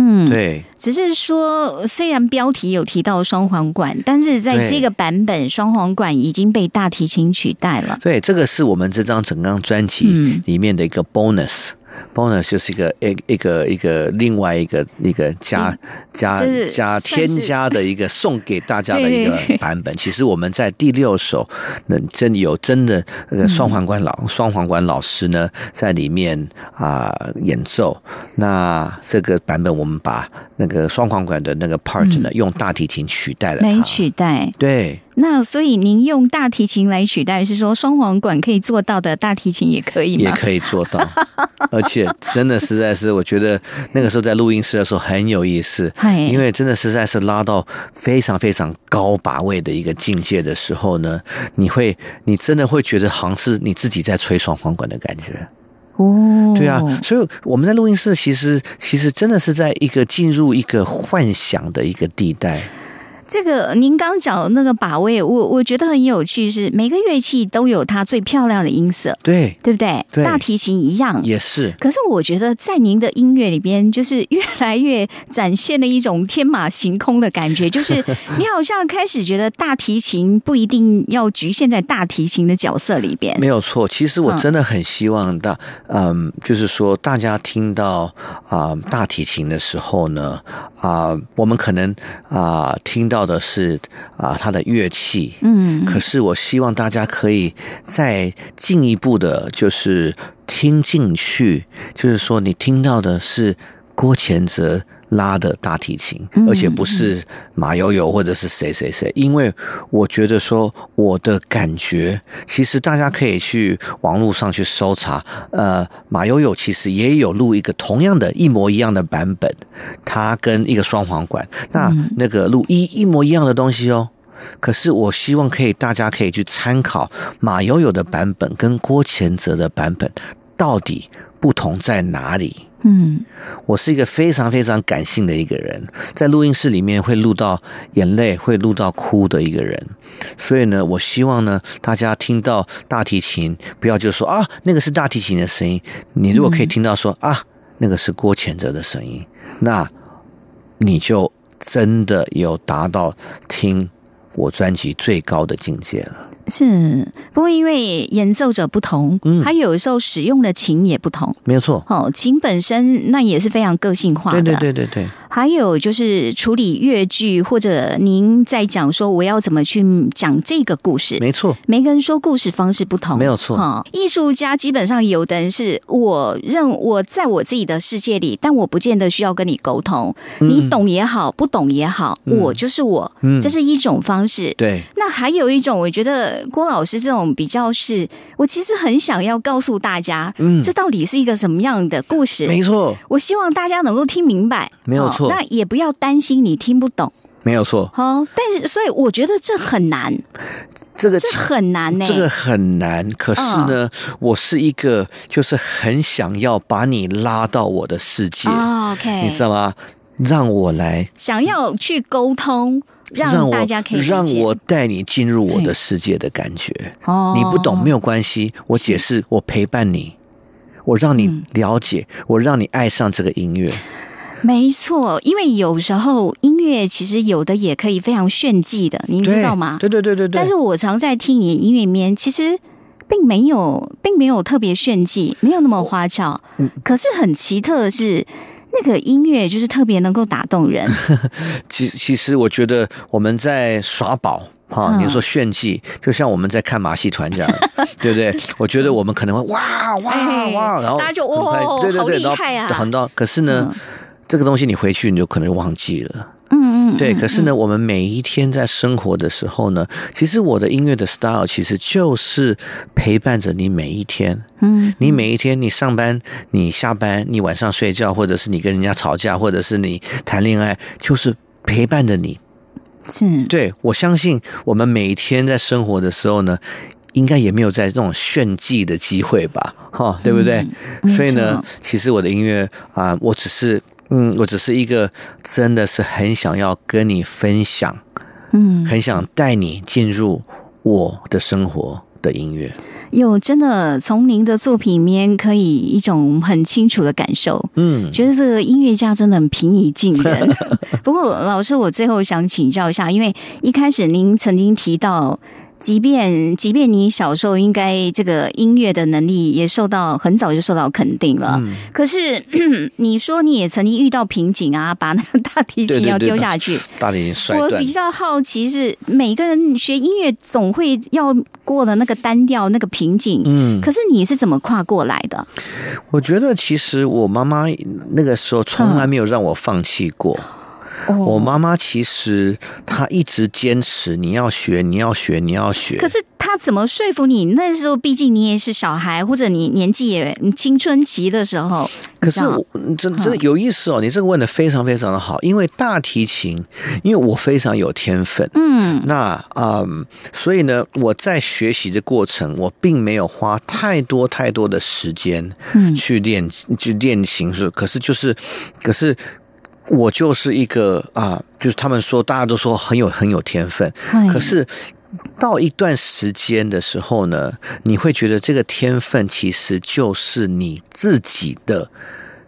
嗯，对，只是说，虽然标题有提到双簧管，但是在这个版本，双簧管已经被大提琴取代了。对，这个是我们这张整张专辑嗯里面的一个 bonus。Bonus 就是一个一一个一个另外一个一个加加加添加的一个送给大家的一个 版本。其实我们在第六首，那真的有真的那个双簧管老双簧管老师呢在里面啊、演奏。那这个版本我们把那个双簧管的那个 part 呢、用大提琴取代了没。取代，对，那所以您用大提琴来取代，是说双簧管可以做到的，大提琴也可以吗？也可以做到，而且真的实在是，我觉得那个时候在录音室的时候很有意思，因为真的实在是拉到非常非常高把位的一个境界的时候呢，你会你真的会觉得好像是你自己在吹双簧管的感觉。哦，对啊，所以我们在录音室其实其实真的是在一个进入一个幻想的一个地带。这个您刚讲的那个把位，我我觉得很有趣是，每个乐器都有它最漂亮的音色，对，对不对？对大提琴一样。也是。可是我觉得在您的音乐里边，就是越来越展现了一种天马行空的感觉，就是 你好像开始觉得大提琴不一定要局限在大提琴的角色里边没。有错，其实我真的很希望大，嗯，就是说大家听到啊、大提琴的时候呢，啊、我们可能啊、听到的是啊、他的乐器，嗯，可是我希望大家可以再进一步的，就是听进去，就是说你听到的是郭前泽拉的大提琴，而且不是马友友或者是谁谁谁，因为我觉得说我的感觉，其实大家可以去网络上去搜查，呃，马友友其实也有录一个同样的一模一样的版本，他跟一个双簧管，那那个录一一模一样的东西哦。可是我希望可以大家可以去参考马友友的版本跟郭前泽的版本到底不同在哪里。嗯，我是一个非常非常感性的一个人，在录音室里面会录到眼泪，会录到哭的一个人。所以呢，我希望呢，大家听到大提琴，不要就说啊，那个是大提琴的声音。你如果可以听到说啊，那个是郭前泽的声音，那你就真的有达到听我专辑最高的境界了。是，不过因为演奏者不同，嗯他有时候使用的琴也不同。没有错，哦，琴本身那也是非常个性化的。对对对对对，还有就是处理乐句，或者您在讲说我要怎么去讲这个故事。没错，每个人说故事方式不同，没有错哈、艺术家基本上有的人是我认我在我自己的世界里，但我不见得需要跟你沟通。你懂也好，不懂也好，我就是我，嗯这是一种方式。对，那还有一种，我觉得郭老师这种比较是，我其实很想要告诉大家，嗯。这到底是一个什么样的故事？没错，我希望大家能够听明白，没有错。哦那也不要担心你听不懂，没有错，哦。但是，所以我觉得这很难，这个这很难呢、这个很难，可是呢，我是一个就是很想要把你拉到我的世界，哦 OK，你知道吗？让我来，想要去沟通，让大家可以让我带你进入我的世界的感觉。哦，你不懂没有关系，我解释，我陪伴你，我让你了解，我让你爱上这个音乐。没错，因为有时候音乐其实有的也可以非常炫技的，您知道吗？对对对对对。但是我常在听你的音乐里面，其实并没有，并没有特别炫技，没有那么花俏。嗯可是很奇特的是，那个音乐就是特别能够打动人。其其实我觉得我们在耍宝。哈，嗯你说炫技，就像我们在看马戏团这样，对不对？我觉得我们可能会哇哇哎哇，然后大家就哇对对对，然后厉害啊很多。可是呢嗯，这个东西你回去你就可能忘记了。对，嗯可是呢，我们每一天在生活的时候呢，其实我的音乐的 style 其实就是陪伴着你每一天。嗯，你每一天，你上班，你下班，你晚上睡觉，或者是你跟人家吵架，或者是你谈恋爱，就是陪伴着你。是对我相信，我们每一天在生活的时候呢，应该也没有在这种炫技的机会吧，哈，对不对？嗯所以呢，其实我的音乐啊、我只是，嗯，我只是一个真的是很想要跟你分享，嗯，很想带你进入我的生活的音乐。有真的从您的作品里面可以一种很清楚的感受，嗯，觉得这个音乐家真的很平易近人。不过，老师，我最后想请教一下，因为一开始您曾经提到。即便即便你小时候应该这个音乐的能力也受到很早就受到肯定了，嗯可是 你说你也曾经遇到瓶颈啊，把那个大提琴要对对对丢下去。大提琴摔断我比，较好奇是每个人学音乐总会要过的那个单调那个瓶颈，嗯，可是你是怎么跨过来的？我觉得其实我妈妈那个时候从来没有让我放弃过。哦我妈妈其实她一直坚持你要学，你要学，你要学。可是她怎么说服你？那时候毕竟你也是小孩，或者你年纪也你青春期的时候，可是真真的有意思哦，你这个问的非常非常的好，因为大提琴，因为我非常有天分。嗯那嗯，所以呢，我在学习的过程，我并没有花太多太多的时间嗯去练去练琴，是可是就是，可是我就是一个啊，就是他们说大家都说很有很有天分，哎可是到一段时间的时候呢，你会觉得这个天分其实就是你自己的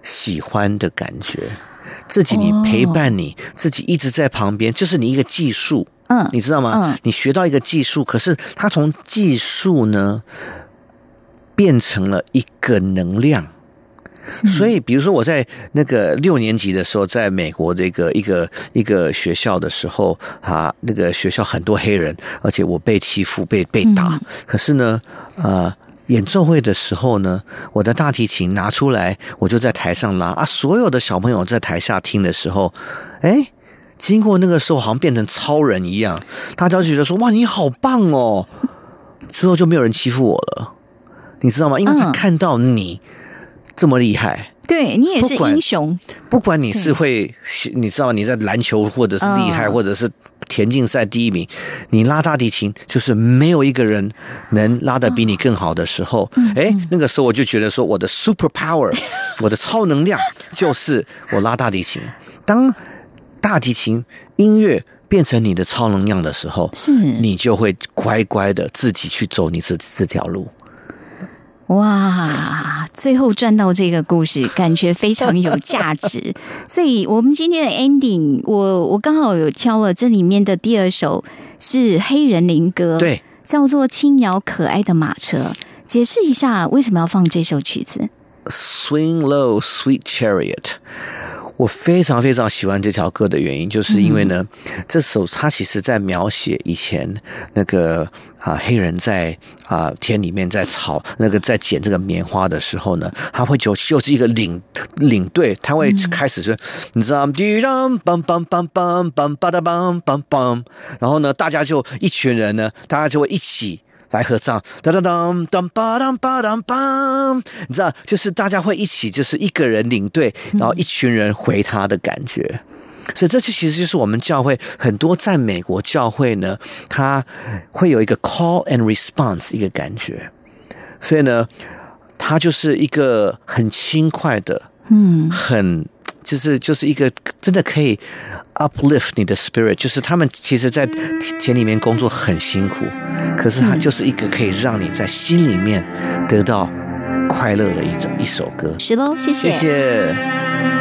喜欢的感觉，自己你哦陪伴你，自己一直在旁边，就是你一个技术，嗯。你知道吗？嗯。你学到一个技术，可是它从技术呢变成了一个能量。所以，比如说我在那个六年级的时候，在美国的一个一个一个学校的时候，啊，那个学校很多黑人，而且我被欺负、被被打。嗯可是呢，呃，演奏会的时候呢，我的大提琴拿出来，我就在台上拉啊，所有的小朋友在台下听的时候，哎，经过那个时候，好像变成超人一样，大家就觉得说哇，你好棒哦，之后就没有人欺负我了，你知道吗？因为他嗯看到你这么厉害。对你也是英雄，不管你是会，你知道你在篮球或者是厉害，嗯或者是田径赛第一名，你拉大提琴就是没有一个人能拉的比你更好的时候，嗯哎、那个时候我就觉得说我的 super power，我的超能量就是我拉大提琴。当大提琴音乐变成你的超能量的时候，是你就会乖乖的自己去走你这这条路。哇，最后赚到这个故事，感觉非常有价值。所以，我们今天的 ending，我我刚好有挑了这里面的第二首是黑人灵歌，，对，叫做《轻摇可爱的马车》。解释一下为什么要放这首曲子？Swing Low, Sweet Chariot。我非常非常喜欢这条歌的原因，就是因为呢，这首它其实在描写以前那个啊黑人在啊田里面在草那个在捡这个棉花的时候呢，他会就就是一个领领队，他会开始说，你知道吗？滴当梆梆梆梆梆巴哒梆梆梆，然后呢，大家就一群人呢，大家就会一起。来合唱，当当当当吧当吧当吧，你知道，就是大家会一起，就是一个人领队，然后一群人回他的感觉。所以这其实就是我们教会很多在美国教会呢，它会有一个 call and response 一个感觉。所以呢，它就是一个很轻快的，嗯，很就是就是一个真的可以 uplift 你的 spirit，就是他们其实，在田里面工作很辛苦，可是它就是一个可以让你在心里面得到快乐的一种一首歌。是喽，谢谢谢。Thank